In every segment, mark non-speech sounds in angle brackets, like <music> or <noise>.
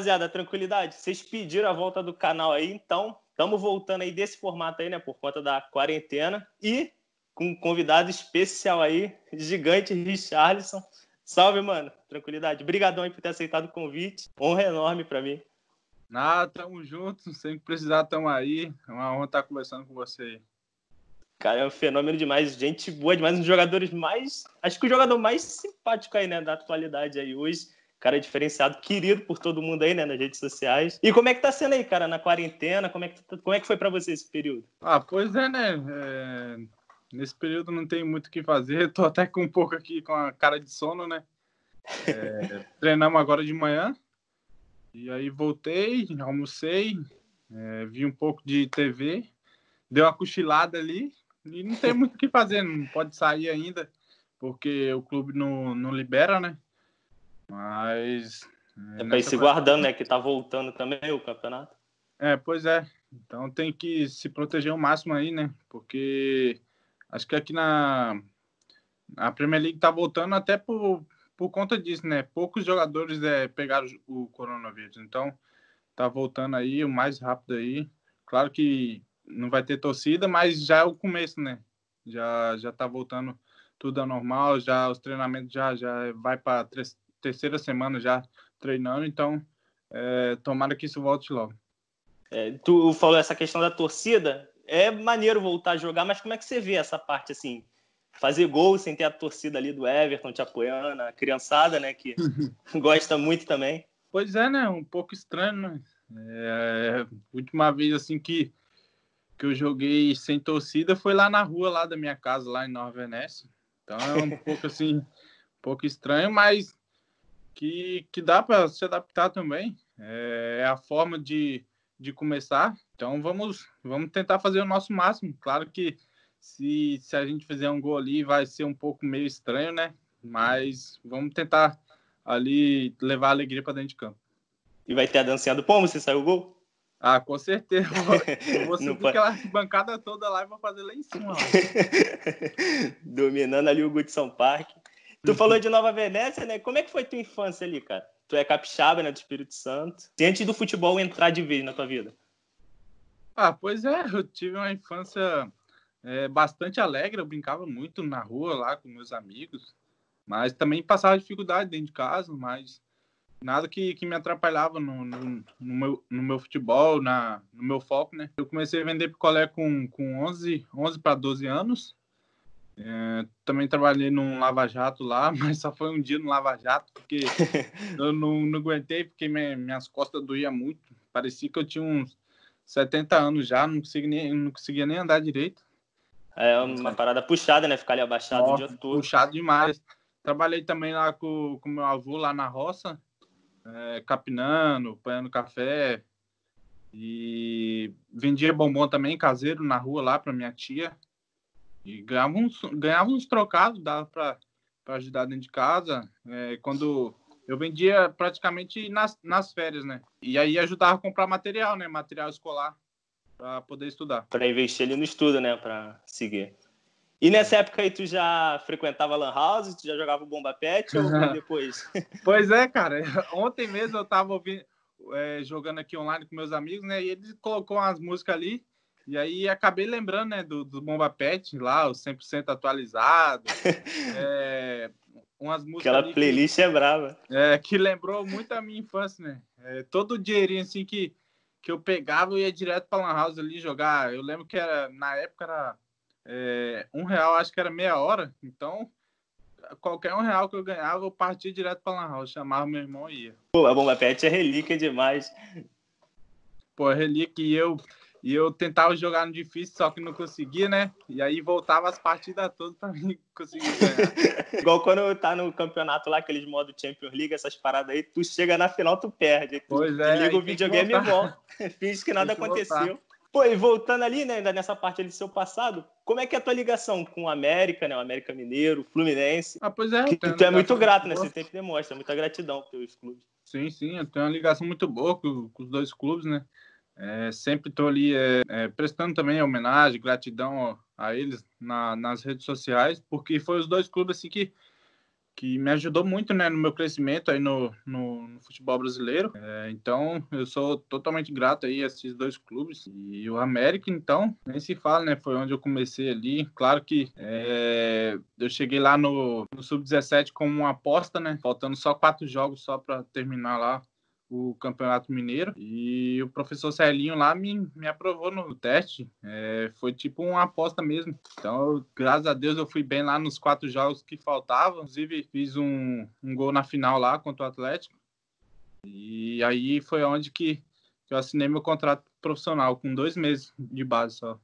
rapaziada, tranquilidade. Vocês pediram a volta do canal aí, então estamos voltando aí desse formato aí, né? Por conta da quarentena. E com um convidado especial aí, gigante Richarlison. Salve, mano. Tranquilidade. Obrigadão aí por ter aceitado o convite. Honra enorme para mim. Nada, tamo junto. Sempre precisar, tamo aí. É uma honra estar conversando com você. Cara, é um fenômeno demais. Gente boa demais. Um dos jogadores mais. Acho que o jogador mais simpático aí, né? Da atualidade aí hoje. Cara diferenciado, querido por todo mundo aí, né? Nas redes sociais. E como é que tá sendo aí, cara, na quarentena? Como é que, tá, como é que foi para você esse período? Ah, pois é, né? É... Nesse período não tem muito o que fazer. <laughs> Tô até com um pouco aqui com a cara de sono, né? É, <laughs> treinamos agora de manhã. E aí voltei, almocei, é, vi um pouco de TV, deu uma cochilada ali. E não tem <laughs> muito o que fazer, não pode sair ainda, porque o clube não, não libera, né? Mas. É, é pra ir se guardando, né? Que tá voltando também o campeonato. É, pois é. Então tem que se proteger o máximo aí, né? Porque acho que aqui na a Premier League tá voltando até por, por conta disso, né? Poucos jogadores é, pegaram o coronavírus, então tá voltando aí o mais rápido aí. Claro que não vai ter torcida, mas já é o começo, né? Já já tá voltando tudo ao normal, já os treinamentos já já vai para terceira semana já treinando, então é, tomara que isso volte logo. É, tu falou essa questão da torcida, é maneiro voltar a jogar, mas como é que você vê essa parte assim? Fazer gol sem ter a torcida ali do Everton te apoiando, a criançada, né, que <laughs> gosta muito também. Pois é, né? Um pouco estranho, né? É, última vez assim que, que eu joguei sem torcida foi lá na rua lá da minha casa, lá em Nova Venécia. Então é um <laughs> pouco assim, um pouco estranho, mas que, que dá para se adaptar também. É, é a forma de, de começar. Então vamos, vamos tentar fazer o nosso máximo. Claro que se, se a gente fizer um gol ali vai ser um pouco meio estranho, né? Mas vamos tentar ali levar alegria para dentro de campo. E vai ter a dancinha do pombo se sair o gol? Ah, com certeza. Eu vou <laughs> subir aquela bancada toda lá e vou fazer lá em cima. <laughs> Dominando ali o Goodson Park. Tu falou de Nova Venécia, né? Como é que foi tua infância ali, cara? Tu é capixaba, né, do Espírito Santo. E antes do futebol entrar de vez na tua vida? Ah, pois é, eu tive uma infância é, bastante alegre, eu brincava muito na rua lá com meus amigos, mas também passava dificuldade dentro de casa, mas nada que, que me atrapalhava no, no, no, meu, no meu futebol, na, no meu foco, né? Eu comecei a vender picolé com, com 11, 11 para 12 anos, é, também trabalhei num lava-jato lá, <laughs> mas só foi um dia no lava-jato, porque <laughs> eu não, não aguentei, porque minha, minhas costas doíam muito. Parecia que eu tinha uns 70 anos já, não conseguia nem, não conseguia nem andar direito. É uma parada puxada, né? Ficar ali abaixado Nossa, o dia todo. Puxado demais. Trabalhei também lá com, com meu avô, lá na roça, é, capinando, apanhando café. E vendia bombom também caseiro na rua lá para minha tia. E ganhava uns, ganhava uns trocados, dava para ajudar dentro de casa. É, quando eu vendia praticamente nas, nas férias, né? E aí ajudava a comprar material, né? Material escolar para poder estudar. Para investir ali no estudo, né? Para seguir. E nessa época aí tu já frequentava Lan House, tu já jogava Bomba Pet ou <laughs> depois? pois é, cara. <laughs> Ontem mesmo eu tava ouvindo, é, jogando aqui online com meus amigos, né? E ele colocou umas músicas ali. E aí acabei lembrando, né, do, do Bomba Pet lá, o 100% atualizado. <laughs> é, umas músicas. Aquela playlist que, é brava. É, que lembrou muito a minha infância, né? É, todo dinheirinho assim que, que eu pegava, eu ia direto pra Lan House ali jogar. Eu lembro que era, na época era é, um real, acho que era meia hora. Então, qualquer um real que eu ganhava, eu partia direto pra Lan House, chamava meu irmão e ia. Pô, a Bomba Pet é relíquia demais. Pô, é relíquia e eu e eu tentava jogar no difícil, só que não conseguia, né? E aí voltava as partidas todas para mim <laughs> conseguir ganhar. Igual quando tá no campeonato lá, aqueles modos Champions League, essas paradas aí, tu chega na final, tu perde. Tu pois é. Liga o videogame e volta. <laughs> Finge que nada que aconteceu. Voltar. Pô, e voltando ali, né, ainda nessa parte ali do seu passado, como é que é a tua ligação com o América, né, o América Mineiro, o Fluminense? Ah, pois é. Que tu é muito grato, né, você sempre demonstra, muita gratidão pelos clubes. Sim, sim, eu tenho uma ligação muito boa com, com os dois clubes, né, é, sempre estou ali é, é, prestando também homenagem, gratidão a eles na, nas redes sociais, porque foi os dois clubes assim que, que me ajudou muito né, no meu crescimento aí no, no, no futebol brasileiro. É, então, eu sou totalmente grato aí a esses dois clubes. E o América, então, nem se fala, né? Foi onde eu comecei ali. Claro que é, eu cheguei lá no, no Sub-17 como uma aposta, né? Faltando só quatro jogos só para terminar lá o Campeonato Mineiro e o professor Celinho lá me, me aprovou no teste. É, foi tipo uma aposta mesmo. Então, graças a Deus, eu fui bem lá nos quatro jogos que faltavam. Inclusive, fiz um, um gol na final lá contra o Atlético. E aí foi onde que, eu assinei meu contrato profissional, com dois meses de base só.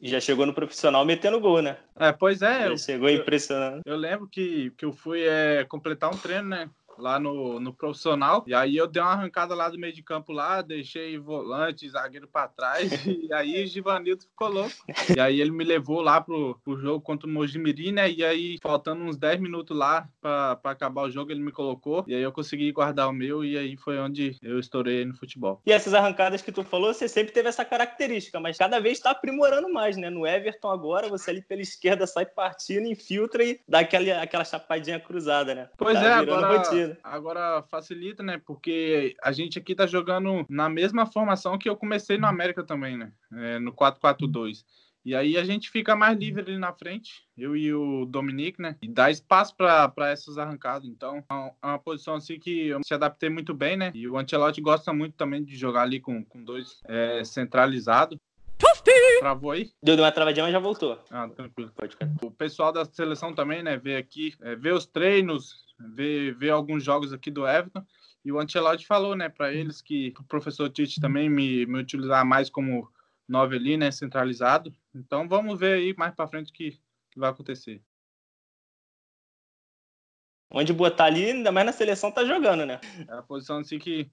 E já chegou no profissional metendo gol, né? É, pois é. Já eu, chegou impressionando. Eu, eu, lembro que, que eu fui é, completar um treino, né? Lá no, no profissional. E aí eu dei uma arrancada lá do meio de campo lá, deixei volante, zagueiro para trás. <laughs> E aí o Givanildo ficou louco. E aí ele me levou lá pro, pro jogo contra o Mojimirim, né? E aí, faltando uns 10 minutos lá para acabar o jogo, ele me colocou. E aí eu consegui guardar o meu. E aí foi onde eu estourei no futebol. E essas arrancadas que tu falou, você sempre teve essa característica, mas cada vez está aprimorando mais, né? No Everton agora, você ali pela esquerda sai partindo, infiltra e dá aquela, aquela chapadinha cruzada, né? Pois tá é, agora, rotina. Agora facilita, né? Porque a gente aqui tá jogando na mesma formação que eu comecei no América também, né? É, no 4-4-2. E aí a gente fica mais livre ali na frente, eu e o Dominique, né? E dá espaço para essas arrancadas. Então, é, é uma posição assim que eu se adaptei muito bem, né? E o Ancelotti gosta muito também de jogar ali com, com dois é, centralizados. Travou aí? Deu uma travadinha, mas já voltou. Ah, tranquilo. Pode ficar. O pessoal da seleção também, né? Vê aqui, é, vê os treinos, ver, ver alguns jogos aqui do Everton. E o Ancelotti falou, né, para eles que o professor Tite também me, me utilizar mais como nove ali, né, centralizado. Então vamos ver aí mais para frente o que, que vai acontecer. Onde botar ali, ainda mais na seleção, tá jogando, né? É a posição assim que,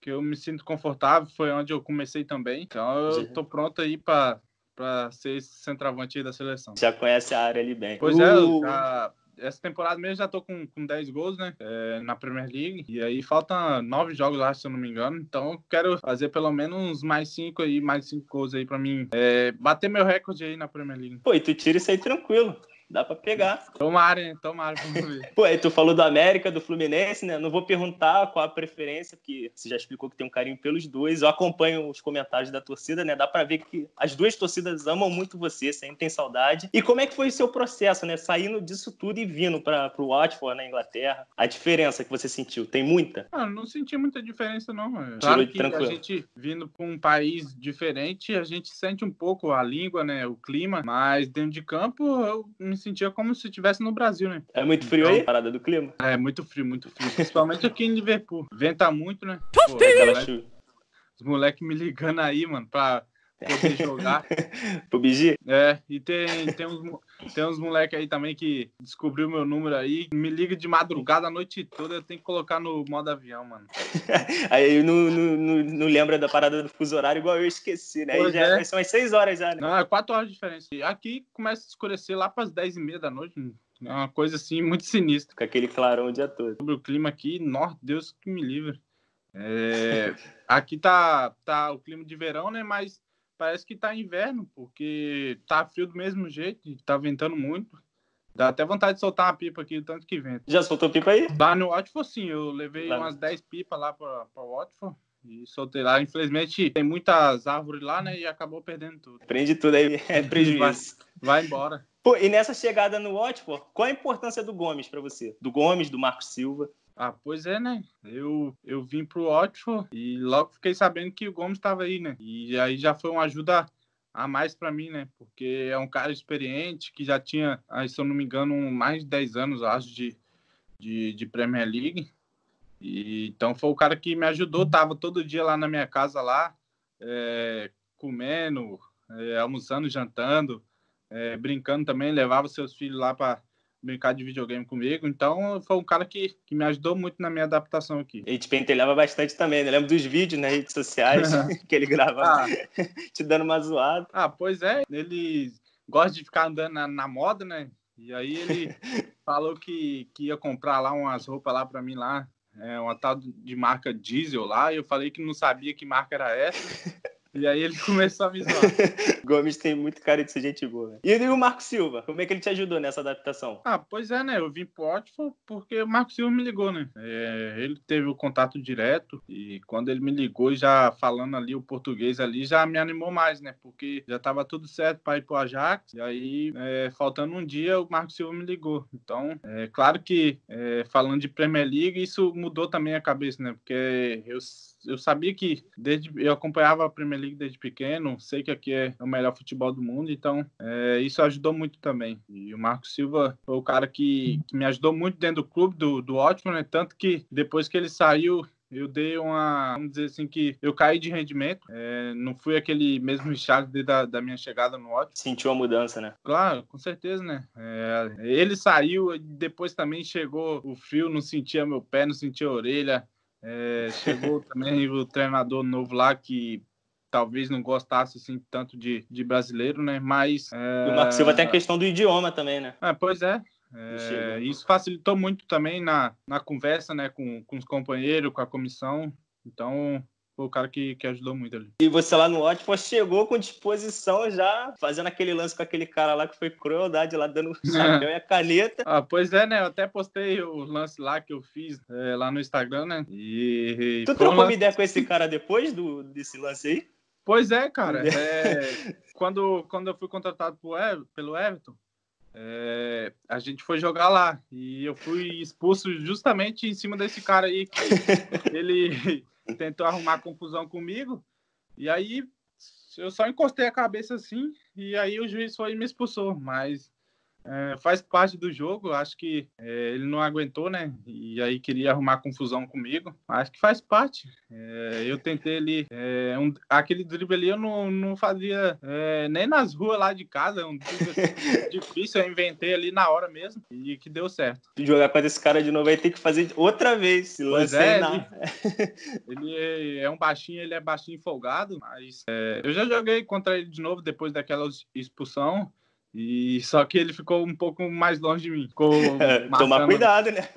que eu me sinto confortável, foi onde eu comecei também. Então eu tô pronto aí para para ser esse centroavante aí da seleção. Já conhece a área ali bem. Pois é, uh... é, já, essa temporada mesmo já tô com, com 10 gols, né? É, na Premier League. E aí faltam nove jogos lá, se eu não me engano. Então quero fazer pelo menos mais cinco aí, mais cinco gols aí pra mim. É, bater meu recorde aí na Premier League. Pô, e tu tira isso aí tranquilo. Dá pra pegar. Tomara, hein? Tomara, vamos <laughs> ver. Pô, aí tu falou do América, do Fluminense, né? Não vou perguntar qual a preferência, porque você já explicou que tem um carinho pelos dois. Eu acompanho os comentários da torcida, né? Dá pra ver que as duas torcidas amam muito você, sempre tem saudade. E como é que foi o seu processo, né? Saindo disso tudo e vindo pra, pro Watford, na Inglaterra. A diferença que você sentiu, tem muita? Ah, não senti muita diferença, não. Claro que tranquilo. a gente, vindo pra um país diferente, a gente sente um pouco a língua, né? O clima, mas dentro de campo eu me me sentia como se estivesse no Brasil, né? É muito frio então, aí? Parada do clima? É, muito frio, muito frio. Principalmente aqui em Liverpool. Venta muito, né? Pô, os moleques me ligando aí, mano, pra poder jogar. <laughs> Pro BG? É, e tem, tem uns, tem uns moleques aí também que descobriu meu número aí, me liga de madrugada a noite toda, eu tenho que colocar no modo avião, mano. <laughs> aí não, não, não, lembra da parada do fuso horário, igual eu esqueci, né? Aí já, é. São as 6 horas já, né? Não, é 4 horas de diferença. Aqui começa a escurecer lá pras 10 e meia da noite, é uma coisa assim muito sinistra. Com aquele clarão o dia todo. Sobre o clima aqui, nossa, Deus que me livre. É, <laughs> aqui tá, tá o clima de verão, né? Mas parece que tá inverno, porque tá frio do mesmo jeito, tá ventando muito. Dá até vontade de soltar uma pipa aqui, tanto que venta. Já soltou pipa aí? Lá no Watford, sim. Eu levei umas 10 pipas lá pra, pra Watford e soltei lá. Infelizmente, tem muitas árvores lá, né? E acabou perdendo tudo. Prende tudo aí, é <laughs> prejuízo. Vai, vai embora. Pô, e nessa chegada no Watford, qual a importância do Gomes para você? Do Gomes, do Marcos Silva? Ah, pois é, né? Eu, eu vim pro Watford e logo fiquei sabendo que o Gomes estava aí, né? E aí já foi uma ajuda a mais para mim, né? Porque é um cara experiente que já tinha, se eu não me engano, mais de 10 anos, acho, de, de, de Premier League. E, então foi o cara que me ajudou, tava todo dia lá na minha casa lá, é, comendo, é, almoçando, jantando, é, brincando também, levava seus filhos lá para brincar de videogame comigo. Então, foi um cara que, que me ajudou muito na minha adaptação aqui. E te pentelhava bastante também, né? Lembro dos vídeos nas redes sociais <laughs> que ele gravava, ah. <laughs> te dando uma zoada. Ah, pois é. Ele gosta de ficar andando na, na moda, né? E aí ele <laughs> falou que, que ia comprar lá umas roupas lá para mim lá, é, uma tal de marca diesel lá, e eu falei que não sabia que marca era essa. E aí ele começou a me zoar. <laughs> Gomes tem muito cara de ser gente boa. Né? E o Marco Silva, como é que ele te ajudou nessa adaptação? Ah, pois é, né? Eu vim pro Watford porque o Marco Silva me ligou, né? É, ele teve o contato direto e quando ele me ligou, já falando ali o português ali, já me animou mais, né? Porque já tava tudo certo para ir pro Ajax. E aí, é, faltando um dia, o Marco Silva me ligou. Então, é claro que é, falando de Premier League, isso mudou também a cabeça, né? Porque eu eu sabia que desde eu acompanhava a Premier League desde pequeno, sei que aqui é o melhor futebol do mundo, então é, isso ajudou muito também. E o Marco Silva foi o cara que, que me ajudou muito dentro do clube do, do ótimo, né? Tanto que depois que ele saiu, eu dei uma, vamos dizer assim, que eu caí de rendimento. É, não fui aquele mesmo Richard desde a, da minha chegada no ótimo. Sentiu a mudança, né? Claro, com certeza, né? É, ele saiu, depois também chegou o frio, não sentia meu pé, não sentia a orelha. É, chegou também o treinador novo lá que talvez não gostasse assim tanto de, de brasileiro, né? Mas é... o Marco Silva tem a questão do idioma também, né? É, pois é. é isso facilitou muito também na, na conversa, né, com, com os companheiros, com a comissão. Então, foi o cara que, que ajudou muito ali. E você lá no Watford chegou com disposição já, fazendo aquele lance com aquele cara lá que foi crueldade lá, dando o <laughs> chapéu e a caneta. Ah, pois é, né? Eu até postei o lance lá que eu fiz é, lá no Instagram, né? E. Tu trocou uma ideia com esse cara depois do, desse lance aí? Pois é, cara. <laughs> É, quando, quando eu fui contratado pelo Everton, é, a gente foi jogar lá e eu fui expulso justamente em cima desse cara aí que <laughs> ele <laughs> tentou arrumar confusão comigo. E aí eu só encostei a cabeça assim, e aí o juiz foi e me expulsou. Mas é, faz parte do jogo, acho que é, ele não aguentou, né? E aí queria arrumar confusão comigo. Acho que faz parte. É, eu tentei ali, é, um, aquele drible ali eu não, não fazia é, nem nas ruas lá de casa, um drible assim, <laughs> difícil, eu inventei ali na hora mesmo e que deu certo. Jogar com esse cara de novo aí tem que fazer outra vez. Se pois é, ele, <laughs> <laughs> ele é, é, um baixinho, ele é baixinho folgado, mas eu já joguei contra ele de novo depois daquela expulsão. E só que ele ficou um pouco mais longe de mim. <laughs> É, tomar cuidado, né?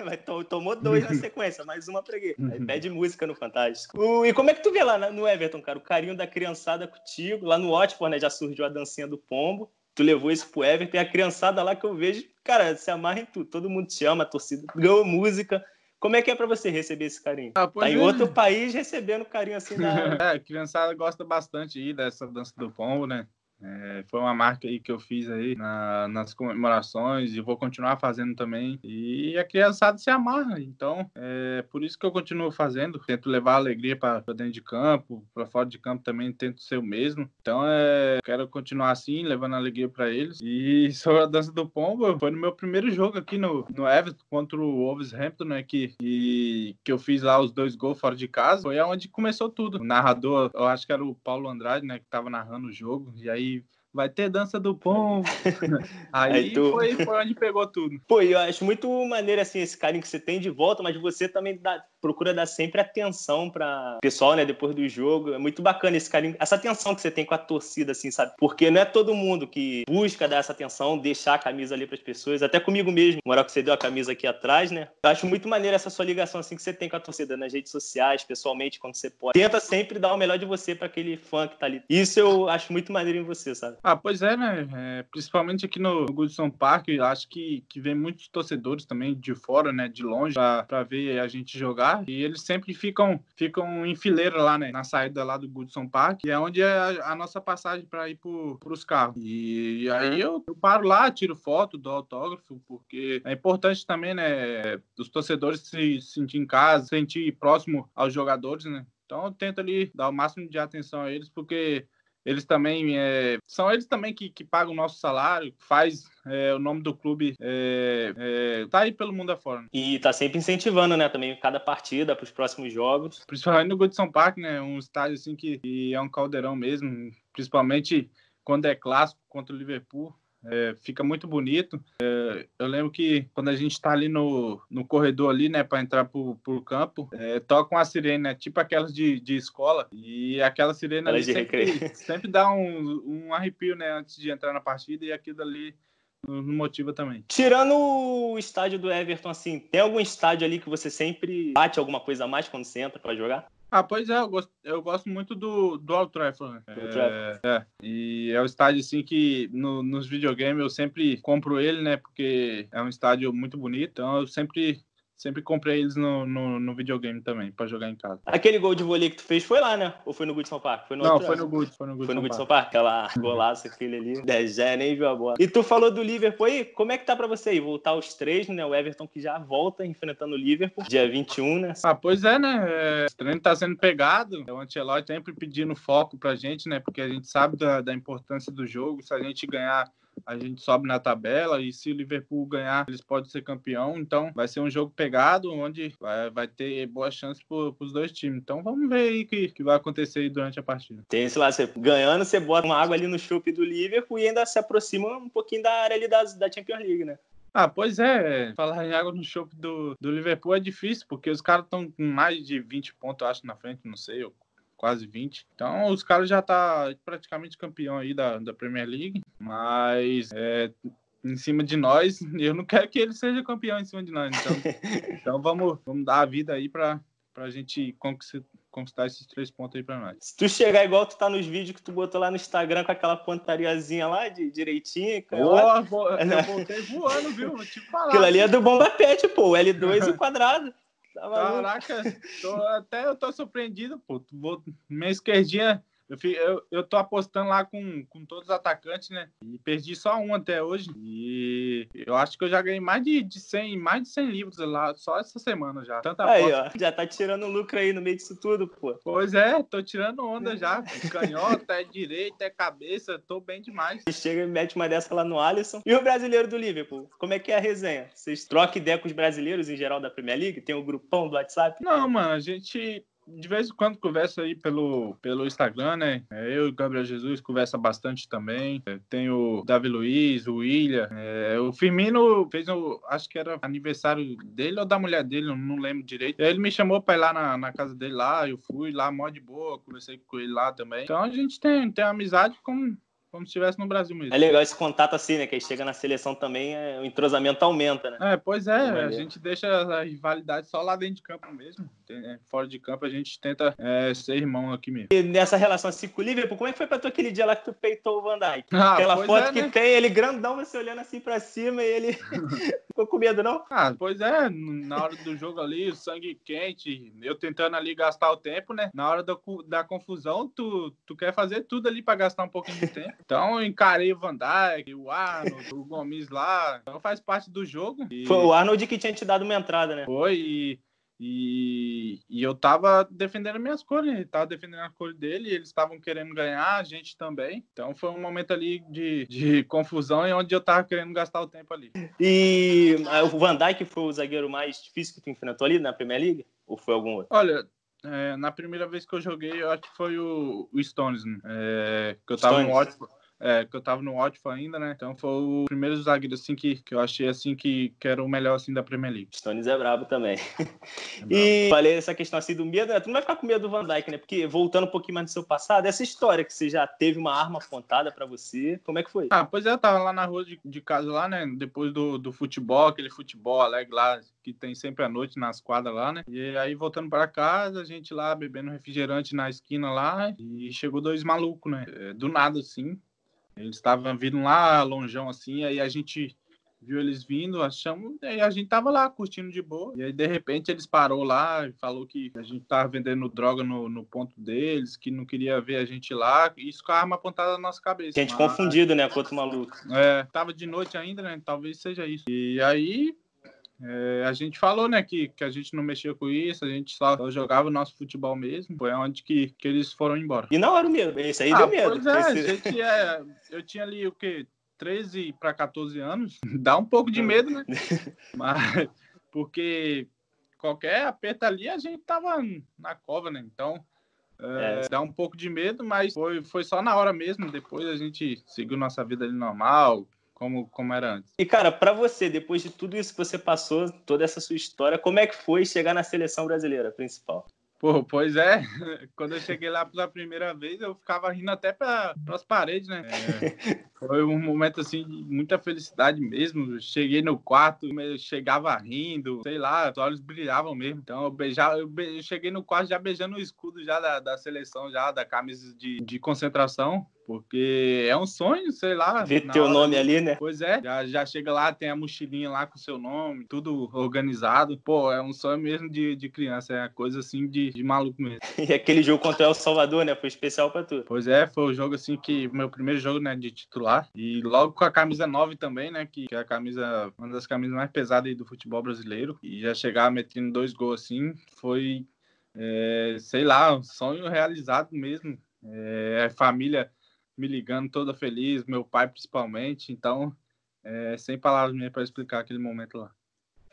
Tomou dois na <laughs> sequência, mais uma preguei. Aí uhum. pede música no Fantástico. E como é que tu vê lá no Everton, cara? O carinho da criançada contigo. Lá no Watford, né? Já surgiu a dancinha do pombo. Tu levou isso pro Everton. E a criançada lá que eu vejo, cara, se amarra em tudo. Todo mundo te ama, a torcida ganhou música. Como é que é para você receber esse carinho? Ah, tá em é. outro país recebendo carinho assim <laughs> da. É, a criançada gosta bastante aí dessa dança do pombo, né? É, foi uma marca aí que eu fiz aí na, nas comemorações e vou continuar fazendo também. E a criançada se amarra, então é por isso que eu continuo fazendo. Tento levar alegria para dentro de campo, para fora de campo também tento ser o mesmo. Então é, quero continuar assim, levando alegria para eles. E <laughs> sobre a dança do pombo, foi no meu primeiro jogo aqui no, no Everton contra o Wolverhampton, né? Que, e, que eu fiz lá os dois gols fora de casa. Foi onde começou tudo. O narrador, eu acho que era o Paulo Andrade, né? Que tava narrando o jogo. E aí vai ter dança do pombo. <laughs> Aí, Aí tu... foi, foi onde pegou tudo. Pô, eu acho muito maneiro assim esse carinho que você tem de volta, mas você também dá, procura dar sempre atenção para pessoal, né, depois do jogo. É muito bacana esse carinho, essa atenção que você tem com a torcida, assim, sabe? Porque não é todo mundo que busca dar essa atenção, deixar a camisa ali para as pessoas, até comigo mesmo. Moral que você deu a camisa aqui atrás, né? Eu acho muito maneiro essa sua ligação assim que você tem com a torcida nas redes sociais, pessoalmente, quando você pode. Tenta sempre dar o melhor de você para aquele fã que tá ali. Isso eu acho muito maneiro em você, sabe? Ah, pois é, né? É, principalmente aqui no Goodson Park, acho que, que vem muitos torcedores também de fora, né? De longe, para ver a gente jogar e eles sempre ficam ficam em fileira lá, né, na saída lá do Goodson Park, que é onde é a, a nossa passagem para ir para os carros. E, e aí eu, eu, paro lá, tiro foto, dou autógrafo, porque é importante também, né, os torcedores se sentir em casa, sentir próximo aos jogadores, né? Então eu tento ali dar o máximo de atenção a eles, porque eles também é, são eles também que, que pagam o nosso salário, faz é, o nome do clube é, é, tá aí pelo mundo afora. Né? E tá sempre incentivando, né, também cada partida para os próximos jogos. Principalmente no Goodson Park, né, um estádio assim que, que é um caldeirão mesmo, principalmente quando é clássico contra o Liverpool. É, fica muito bonito. É, eu lembro que quando a gente está ali no, no corredor ali, né, para entrar pro, pro campo, é, toca uma sirene, né, tipo aquelas de, de escola, e aquela sirene ali sempre, <laughs> sempre, dá um, um arrepio, né, antes de entrar na partida, e aquilo ali nos motiva também. Tirando o estádio do Everton, assim, tem algum estádio ali que você sempre bate alguma coisa a mais quando você entra para jogar? Ah, pois é, eu gosto, eu gosto muito do, do Old Trafford. Né? É, é, e é o estádio, assim, que no, nos videogames eu sempre compro ele, né? Porque é um estádio muito bonito, então eu sempre Sempre comprei eles no, no, no videogame também, pra jogar em casa. Aquele gol de vôlei que tu fez foi lá, né? Ou foi no Goodson Park? Foi no Não, foi no Goodson. Foi no Goodson, foi no Goodson Park. Park. Aquela golaço, aquele ali. <laughs> Dezé, nem viu a bola. E tu falou do Liverpool aí, como é que tá pra você aí? Voltar os três, né? O Everton que já volta enfrentando o Liverpool, dia 21, né? Ah, pois é, né? É, o treino tá sendo pegado. O Ancelotti sempre pedindo foco pra gente, né? Porque a gente sabe da, da importância do jogo. Se a gente ganhar a gente sobe na tabela e se o Liverpool ganhar, eles podem ser campeão. Então vai ser um jogo pegado, onde vai, vai ter boas chances para os dois times. Então vamos ver aí o que, que vai acontecer durante a partida. Tem esse lá, você ganhando, você bota uma água ali no chope do Liverpool e ainda se aproxima um pouquinho da área ali da, da Champions League, né? Ah, pois é. Falar em água no chope do, do Liverpool é difícil, porque os caras estão com mais de 20 pontos, acho, na frente, não sei, quase 20. Então os caras já tá praticamente campeão aí da, da Premier League, mas é, em cima de nós, <laughs> eu não quero que ele seja campeão em cima de nós. Então, <laughs> então vamos, vamos dar a vida aí para a gente conquistar, conquistar esses três pontos aí para nós. Se tu chegar igual tu tá nos vídeos que tu botou lá no Instagram com aquela pontariazinha lá de direitinho, cara. Oh, eu <laughs> voltei voando, viu? Vou te falar. Aquilo ali é do Bomba Pet, pô, o L2 e o quadrado. Tá Caraca, tô, até eu tô surpreendido, pô. Vou, minha esquerdinha eu, eu, eu tô apostando lá com, com todos os atacantes, né? E perdi só um até hoje. E eu acho que eu já ganhei mais de, de 100, mais de 100 livros lá, só essa semana já. Tanta aí, ó, já tá tirando lucro aí no meio disso tudo, pô. Pois é, tô tirando onda já. Canhota, é direita, é cabeça, tô bem demais. E chega e mete uma dessa lá no Alisson. E o brasileiro do Liverpool? Como é que é a resenha? Vocês trocam ideia com os brasileiros em geral da Premier League? Tem o um grupão do WhatsApp? Não, mano, a gente de vez em quando conversa aí pelo, pelo Instagram, né? É, eu e o Gabriel Jesus conversa bastante também. É, tem o Davi Luiz, o William. É, o Firmino fez, o, acho que era aniversário dele ou da mulher dele, não lembro direito. Ele me chamou pra ir lá na, na casa dele lá, eu fui lá, mó de boa, conversei com ele lá também. Então a gente tem, tem amizade com como se estivesse no Brasil mesmo. É legal esse contato assim, né? Que aí chega na seleção também, é, o entrosamento aumenta, né? É, pois é, é a gente deixa a rivalidade só lá dentro de campo mesmo. É, fora de campo a gente tenta é, ser irmão aqui mesmo. E nessa relação assim com o Liverpool, como é que foi pra tu aquele dia lá que tu peitou o Van Dijk? Ah, Aquela foto é, que né? tem, ele grandão, você olhando assim pra cima e ele <laughs> ficou com medo, não? Ah, pois é, na hora do jogo ali, o sangue quente, eu tentando ali gastar o tempo, né? Na hora do, da confusão, tu, tu quer fazer tudo ali pra gastar um pouquinho de tempo. <laughs> Então eu encarei o Van Dijk, o Arnold, o Gomes lá. Então faz parte do jogo. E... Foi o Arnold que tinha te dado uma entrada, né? Foi, e, e, e eu tava defendendo minhas cores, ele tava defendendo a cor dele, eles estavam querendo ganhar, a gente também. Então foi um momento ali de, de confusão e onde eu tava querendo gastar o tempo ali. E ah, o Van Dijk foi o zagueiro mais difícil que tu enfrentou ali na Premier League? Ou foi algum outro? Olha, é, na primeira vez que eu joguei, eu acho que foi o, o Stones, né? é, que eu tava Stones. no Watford é, que eu tava no Watford ainda, né? Então foi o primeiro zagueiro assim que, que eu achei assim que, que era o melhor assim da Premier League. Stones é brabo também. É brabo. <laughs> E falei essa questão assim do medo, né? Tu não vai ficar com medo do Van Dijk, né? Porque voltando um pouquinho mais no seu passado, essa história que você já teve uma arma apontada para você, como é que foi? Ah, pois é, eu tava lá na rua de, de casa lá, né? Depois do, do futebol, aquele futebol alegre lá que tem sempre à noite nas quadras lá, né? E aí voltando para casa, a gente lá bebendo refrigerante na esquina lá e chegou dois malucos, né? É, do nada assim, eles estavam vindo lá longeão assim, aí a gente viu eles vindo, achamos, e a gente tava lá curtindo de boa. E aí, de repente, eles parou lá e falou que a gente tava vendendo droga no, no ponto deles, que não queria ver a gente lá, e isso com a arma apontada na nossa cabeça. Gente mas... confundido, né, com outro maluco. É, tava de noite ainda, né? Talvez seja isso. E aí é, a gente falou, né, que, que a gente não mexia com isso, a gente só, só jogava o nosso futebol mesmo. Foi onde que, que eles foram embora. E não era o medo, esse aí ah, deu medo. É, esse... gente, é, eu tinha ali o quê? 13 para 14 anos. <laughs> Dá um pouco de medo, né? <laughs> Mas, porque qualquer aperto ali a gente tava na cova, né? Então, é, é. dá um pouco de medo, mas foi, foi só na hora mesmo. Depois a gente seguiu nossa vida ali normal, como, como era antes. E, cara, para você, depois de tudo isso que você passou, toda essa sua história, como é que foi chegar na seleção brasileira principal? Pô, pois é. <laughs> Quando eu cheguei lá pela primeira vez, eu ficava rindo até para as paredes, né? É, <laughs> foi um momento assim de muita felicidade mesmo. Cheguei no quarto, eu chegava rindo, sei lá, os olhos brilhavam mesmo. Então eu beijava, eu, be... eu cheguei no quarto já beijando o escudo já da, da seleção, já da camisa de, de concentração porque é um sonho, sei lá. Ver teu nome ali, né? Pois é, já, já chega lá, tem a mochilinha lá com seu nome, tudo organizado. Pô, é um sonho mesmo de, de criança, é coisa assim de, de maluco mesmo. <laughs> e aquele jogo contra o El Salvador, né? Foi especial pra tu. Pois é, foi o jogo assim que, meu primeiro jogo, né, de titular. E logo com a camisa 9 também, né, que, que é a camisa, uma das camisas mais pesadas aí do futebol brasileiro. E já chegar metendo dois gols assim, foi, é, sei lá, um sonho realizado mesmo. É, família me ligando toda feliz, meu pai principalmente. Então, é, sem palavras minhas para explicar aquele momento lá.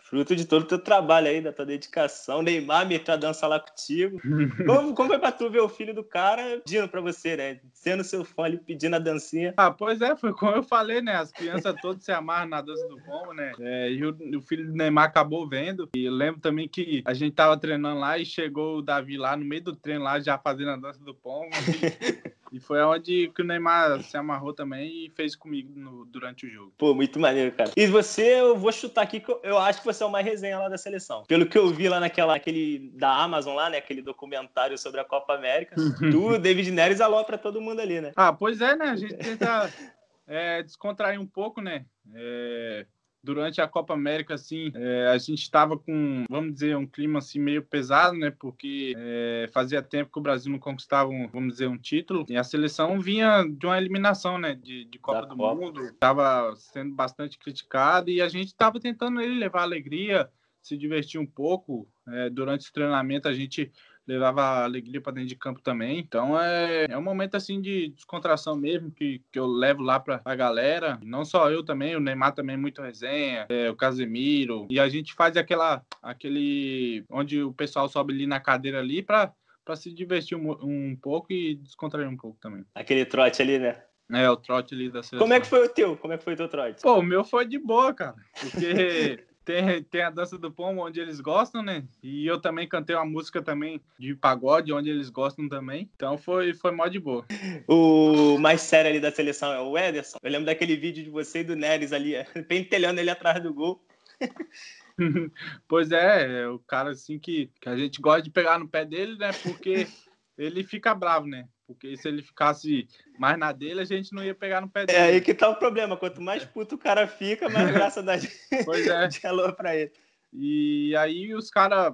Fruto de todo o teu trabalho aí, da tua dedicação. Neymar meteu a dança lá contigo. <laughs> como, como foi pra tu ver o filho do cara pedindo pra você, né? Sendo seu fã ali, pedindo a dancinha. Ah, pois é, foi como eu falei, né? As crianças todas se amarram na dança do pombo, né? É, e o, o, filho do Neymar acabou vendo. E lembro também que a gente tava treinando lá e chegou o Davi lá no meio do treino lá, já fazendo a dança do pombo. <laughs> E foi onde que o Neymar se amarrou também e fez comigo no, durante o jogo. Pô, muito maneiro, cara. E você, eu vou chutar aqui que eu acho que você é o mais resenha lá da seleção. Pelo que eu vi lá naquela, aquele da Amazon lá, né? Aquele documentário sobre a Copa América. <laughs> tu, David Neres, alô pra todo mundo ali, né? Ah, pois é, né? A gente tenta <laughs> é, descontrair um pouco, né? É, durante a Copa América, assim, é, a gente estava com, vamos dizer, um clima assim meio pesado, né? Porque é, fazia tempo que o Brasil não conquistava, um, vamos dizer, um título. E a seleção vinha de uma eliminação, né? De, de Copa da do Copa. Mundo. Estava sendo bastante criticado e a gente estava tentando ele levar alegria, se divertir um pouco. É, durante o treinamento, a gente levava alegria para dentro de campo também. Então é, é um momento assim de descontração mesmo que, que eu levo lá para a galera. Não só eu também, o Neymar também é muito resenha, é, o Casemiro. E a gente faz aquela aquele onde o pessoal sobe ali na cadeira ali para para se divertir um, um pouco e descontrair um pouco também. Aquele trote ali, né? É, o trote ali da seleção. Como é que foi o teu? Como é que foi o teu trote? Pô, o meu foi de boa, cara. Porque <laughs> tem, tem a dança do pombo onde eles gostam, né? E eu também cantei uma música também de pagode onde eles gostam também. Então foi, foi mó de boa. O mais sério ali da seleção é o Ederson. Eu lembro daquele vídeo de você e do Neres ali, <laughs> pentelhando ele atrás do gol. <laughs> pois é, é o cara assim que, que a gente gosta de pegar no pé dele, né? Porque <laughs> ele fica bravo, né? Porque se ele ficasse mais na dele, a gente não ia pegar no pé dele. É aí que tá o problema. Quanto mais puto o cara fica, mais <laughs> graça dá de, pois é. de calor pra ele. E aí os caras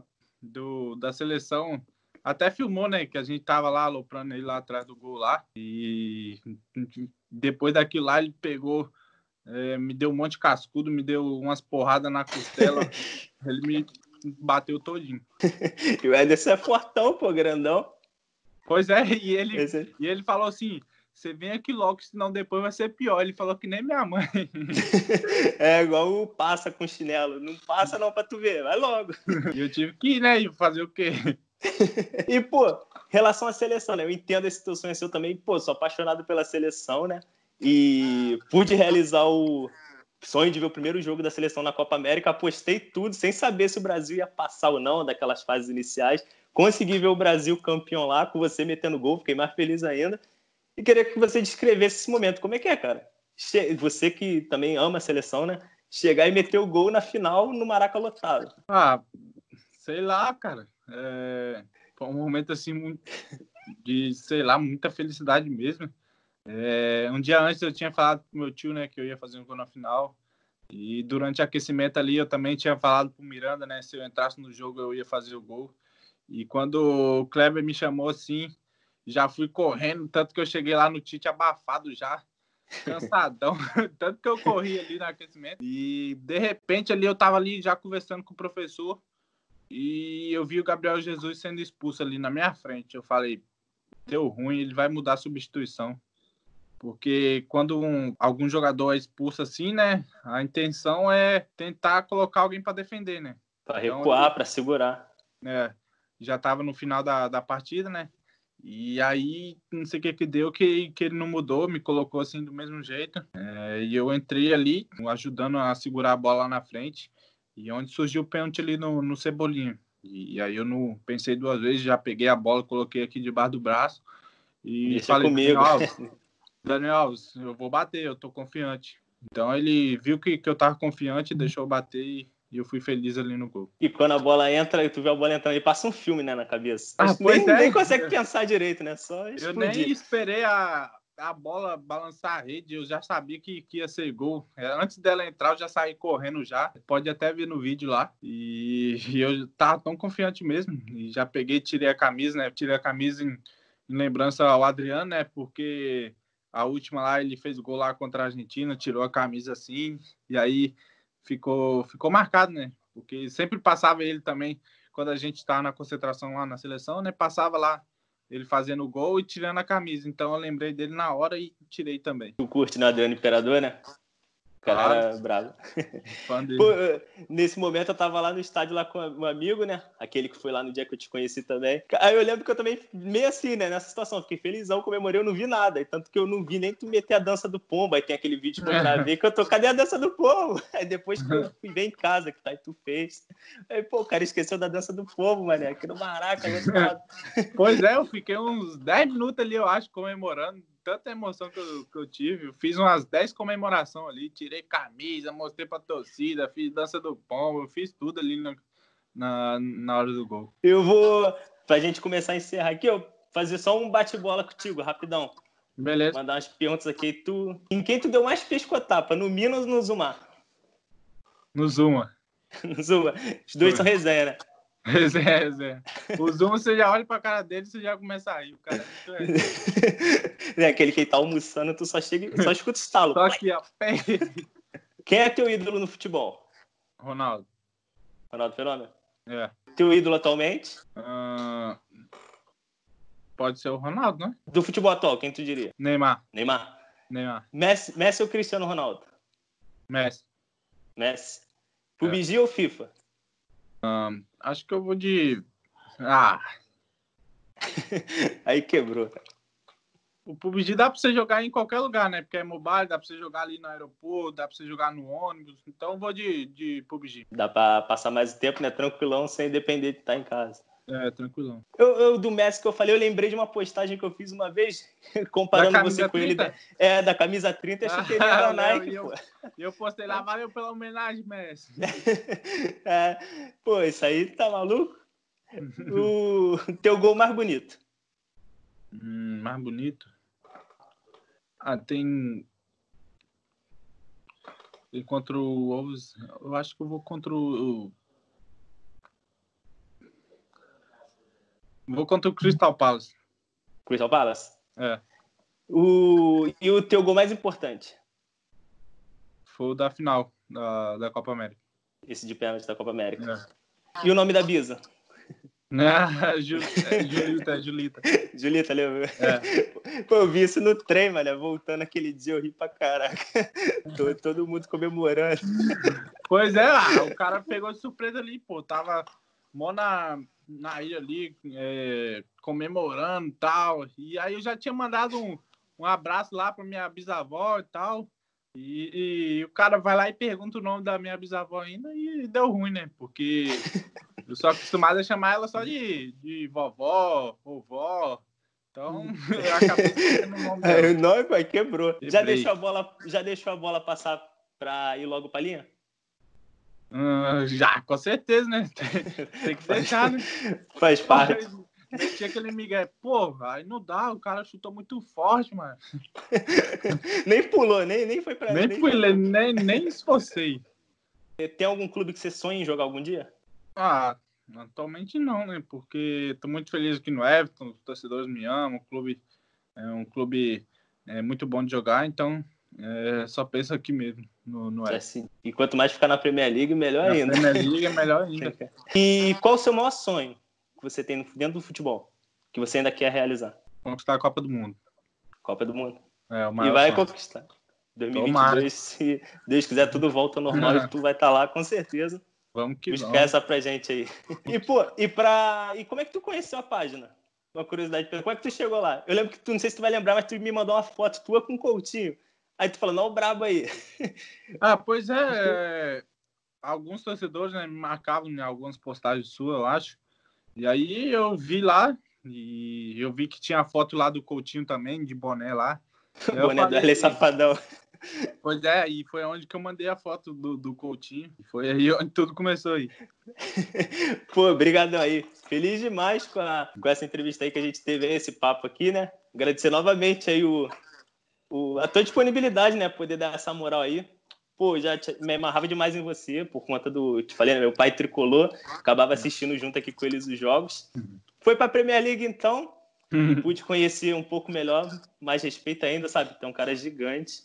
da seleção até filmou, né? Que a gente tava lá aloprando ele lá atrás do gol lá. E depois daquilo lá, ele pegou, é, me deu um monte de cascudo, me deu umas porradas na costela. <laughs> ele me bateu todinho. <laughs> e o Ederson é fortão, pô, grandão. Pois é, e ele, Esse... e ele falou assim: você vem aqui logo, senão depois vai ser pior. Ele falou que nem minha mãe. <laughs> É igual o passa com chinelo. Não passa não pra tu ver, vai logo. E eu tive que ir, né? E fazer o quê? <laughs> E, pô, relação à seleção, né? Eu entendo esse teu sonho seu também. Pô, sou apaixonado pela seleção, né? E pude realizar o sonho de ver o primeiro jogo da seleção na Copa América. Apostei tudo, sem saber se o Brasil ia passar ou não daquelas fases iniciais. Consegui ver o Brasil campeão lá, com você metendo gol, fiquei mais feliz ainda. E queria que você descrevesse esse momento. Como é que é, cara? Você que também ama a seleção, né? Chegar e meter o gol na final no Maraca lotado. Ah, sei lá, cara. É... Foi um momento assim de, sei lá, muita felicidade mesmo. É... Um dia antes eu tinha falado pro meu tio, né, que eu ia fazer um gol na final. E durante o aquecimento ali eu também tinha falado pro Miranda, né, se eu entrasse no jogo eu ia fazer o gol. E quando o Kleber me chamou assim, já fui correndo, tanto que eu cheguei lá no Tite abafado já, cansadão, <laughs> tanto que eu corri ali no aquecimento. E de repente ali eu tava ali já conversando com o professor e eu vi o Gabriel Jesus sendo expulso ali na minha frente. Eu falei, deu ruim, ele vai mudar a substituição. Porque quando um, algum jogador é expulso assim, né? A intenção é tentar colocar alguém para defender, né? Para então, recuar, para segurar. É já estava no final da, da partida, né? E aí, não sei o que que deu, que, que ele não mudou, me colocou assim do mesmo jeito. É, e eu entrei ali, ajudando a segurar a bola lá na frente. E onde surgiu o pênalti ali no, no Cebolinha. E, aí eu não pensei duas vezes, já peguei a bola, coloquei aqui debaixo do braço e Deixa falei, comigo. Daniel Alves, <laughs> Daniel Alves, eu vou bater, eu tô confiante. Então ele viu que, que eu tava confiante, deixou eu bater e, e eu fui feliz ali no gol. E quando a bola entra, tu vê a bola entrando, e passa um filme, né, na cabeça. Ah, nem, é. nem consegue pensar direito, né? Só Eu explodir. nem esperei a, a bola balançar a rede, eu já sabia que, que ia ser gol. É, Antes dela entrar, eu já saí correndo já. Pode até ver no vídeo lá. E, e eu tava tão confiante mesmo. E já peguei, tirei a camisa, né? Tirei a camisa em, em lembrança ao Adriano, né? Porque a última lá ele fez gol lá contra a Argentina, tirou a camisa assim. E aí ficou, ficou marcado, né? Porque sempre passava ele também, quando a gente tá na concentração lá na seleção, né? Passava lá ele fazendo o gol e tirando a camisa. Então eu lembrei dele na hora e tirei também. Tu curte no Adriano Imperador, né? Cara era bravo. <laughs> Pô, nesse momento eu tava lá no estádio lá com um amigo, né? Aquele que foi lá no dia que eu te conheci também. Aí eu lembro que eu também, meio assim, né? Nessa situação, fiquei felizão, comemorei, eu não vi nada. E tanto que eu não vi nem tu meter a dança do pombo. Aí tem aquele vídeo que eu gravei que eu tô, cadê a dança do pombo? <laughs> Aí depois que eu fui ver em casa, que tá, e tu fez. Aí, pô, o cara esqueceu da dança do pombo, mané, aqui no Maraca, lado. <laughs> Pois é, eu fiquei uns 10 minutos ali, eu acho, comemorando. Tanta emoção que eu, que eu tive. Eu fiz umas 10 comemorações ali, tirei camisa, mostrei pra torcida, fiz dança do pombo, fiz tudo ali na, na, na hora do gol. Eu vou, pra gente começar a encerrar aqui, eu fazer só um bate-bola contigo, rapidão. Beleza. Mandar umas perguntas aqui. Tu... Em quem tu deu mais pescotapa? No Minas ou no Zumar? No Zuma. <laughs> No Zumar. Os dois são resenha, né? Resenha, resenha. O Zuma, você já olha pra cara dele, você já começa a rir. O cara é muito <laughs> é aquele que tá almoçando, tu só chega e só escuta o estalo. Só que, ó. Quem é teu ídolo no futebol? Ronaldo. Ronaldo Fenômeno? É. Teu ídolo atualmente? Ah, pode ser o Ronaldo, né? Do futebol atual, quem tu diria? Neymar. Neymar. Neymar. Messi, Messi ou Cristiano Ronaldo? Messi. Messi. PUBG ou FIFA? Acho que eu vou de. Ah, <laughs> Aí quebrou. o PUBG dá pra você jogar em qualquer lugar, né? Porque é mobile, dá pra você jogar ali no aeroporto, dá pra você jogar no ônibus. Então eu vou de, de PUBG. Dá pra passar mais tempo, né? Tranquilão, sem depender de estar em casa. É, tranquilão. Eu, eu, do Messi que eu falei, eu lembrei de uma postagem que eu fiz uma vez, <laughs> comparando Da você com ele. 30? Da, é, da camisa 30 e a chuteirinha Ah, da não, <laughs> Nike, e eu- pô. E <laughs> eu postei lá, valeu pela homenagem, Messi. É, pô, isso aí tá maluco? O teu gol mais bonito. Hum, mais bonito. Ah, tem. Tem contra o Wolves. Eu acho que eu vou contra o. Vou contra o Crystal Palace. Crystal Palace. É. O, e o teu gol mais importante? Foi o da final da, da Copa América. Esse de pênalti da Copa América. É. E o nome da Bisa? Ah, <laughs> Ju- é, Julita, é Julita. <laughs> Julita, lembra? É. <laughs> Pô, eu vi isso no trem, mano. Voltando aquele dia, eu ri pra caraca. Tô- todo mundo comemorando. Pois é, ah, o cara pegou de surpresa ali, pô. Tava mó na, na ilha ali, é, comemorando e tal. E aí eu já tinha mandado um, um abraço lá pra minha bisavó e tal. E, e o cara vai lá e pergunta o nome da minha bisavó ainda e deu ruim, né? Porque <laughs> eu sou acostumado a chamar ela só de, de vovó, vovó. Então, <laughs> eu acabei esquecendo o nome Aí <laughs> dela. o nome, pai, quebrou. Já deixou, a bola, já deixou a bola passar pra ir logo pra linha? Ah, já, com certeza, né? <laughs> Tem que deixar, né? Faz parte. Tinha aquele Miguel, pô, aí não dá, o cara chutou muito forte, mano. <laughs> nem pulou, nem, nem foi pra Nem fui, ler, nem, nem esforcei. Tem algum clube que você sonha em jogar algum dia? Ah, atualmente não, né? Porque tô muito feliz aqui no Everton, os torcedores me amam, o clube é um clube é, muito bom de jogar, então é, só penso aqui mesmo, no, no. Assim, e quanto mais ficar na Premier League, melhor Na ainda. Premier League é melhor <laughs> ainda. E qual o seu maior sonho que você tem dentro do futebol? Que você ainda quer realizar? Conquistar a Copa do Mundo. Copa do Mundo. É o e maior vai sonho. conquistar. 2022, Tomara. se Deus quiser, tudo volta ao normal e <laughs> tu vai estar lá com certeza. Vamos que Buscar vamos. essa pra gente aí. E, pô, e pra. E como é que tu conheceu a página? Uma curiosidade, como é que tu chegou lá? Eu lembro que tu, não sei se tu vai lembrar, mas tu me mandou uma foto tua com o Coutinho. Aí tu falou, não, o brabo aí. Ah, pois é. é, alguns torcedores né, me marcavam em algumas postagens suas, eu acho. E aí eu vi lá, e eu vi que tinha a foto lá do Coutinho também, de boné lá. <laughs> boné falei, do L Safadão. Pois é, e foi onde que eu mandei a foto do, do Coutinho. Foi aí onde tudo começou aí. <laughs> Pô, obrigadão aí. Feliz demais com, a, com essa entrevista aí que a gente teve, esse papo aqui, né? Agradecer novamente aí o, o, a tua disponibilidade, né? Poder dar essa moral aí. Pô, já te, me amarrava demais em você, por conta do. Te falei, né? Meu pai tricolor, acabava assistindo junto aqui com eles os jogos. Foi pra Premier League, então. Pude conhecer um pouco melhor, mais respeito ainda, sabe? Tem um cara gigante.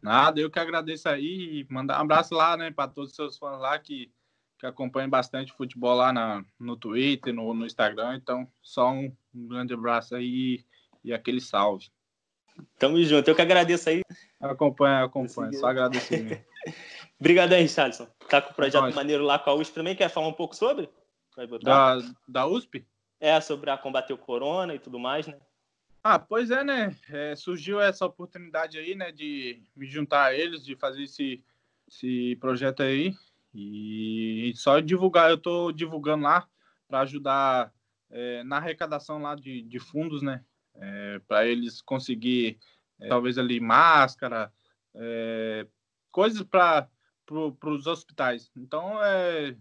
Nada, eu que agradeço aí e mandar um abraço lá, né, para todos os seus fãs lá que, que acompanham bastante futebol lá na, no Twitter, no, no Instagram. Então, só um, um grande abraço aí e, e aquele salve. Tamo junto, eu que agradeço aí. Acompanha, acompanha, só agradecer. <laughs> Obrigado aí, Richardson. Tá com o projeto é maneiro lá com a USP também, quer falar um pouco sobre? Da, da USP? É, sobre a combater o corona e tudo mais, né? Ah, pois é, né? É, surgiu essa oportunidade aí, né, de me juntar a eles, de fazer esse, esse projeto aí. E só divulgar, eu estou divulgando lá para ajudar é, na arrecadação lá de, de fundos, né? É, para eles conseguir, é, talvez ali, máscara, é, coisas para para os hospitais. Então, é,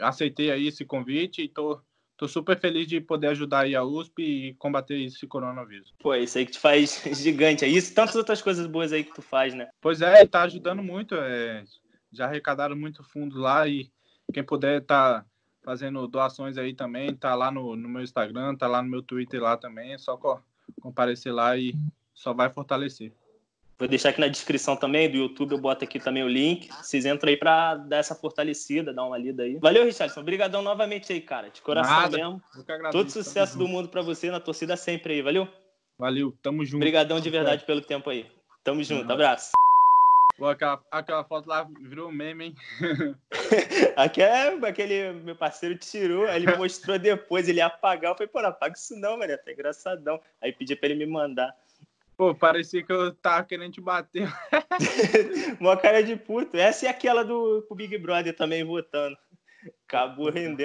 aceitei aí esse convite e estou tô super feliz de poder ajudar aí a USP e combater esse coronavírus. Pô, isso aí que te faz <laughs> gigante. É isso tantas outras coisas boas aí que tu faz, né? Pois é, tá ajudando muito. É, já arrecadaram muito fundo lá e quem puder tá fazendo doações aí também, tá lá no, no meu Instagram, tá lá no meu Twitter lá também. É só co comparecer lá e só vai fortalecer. Vou deixar aqui na descrição também do YouTube, eu boto aqui também o link. Vocês entram aí pra dar essa fortalecida, dar uma lida aí. Valeu, Richardson. Obrigadão novamente aí, cara. De coração Nada, mesmo. Todo sucesso do mundo para você na torcida sempre aí, valeu? Valeu, tamo junto. Obrigadão de verdade pelo tempo aí. Tamo junto, abraço. Pô, aquela, aquela foto lá virou meme, hein? <laughs> Aqui é aquele meu parceiro tirou, aí ele mostrou depois, ele ia apagar. Eu falei, pô, não apaga isso não, mano, tá engraçadão. Aí pedi pra ele me mandar. Pô, parecia que eu tava querendo te bater. <laughs> Uma cara de puto. Essa é aquela do Big Brother também votando. Acabou rendendo.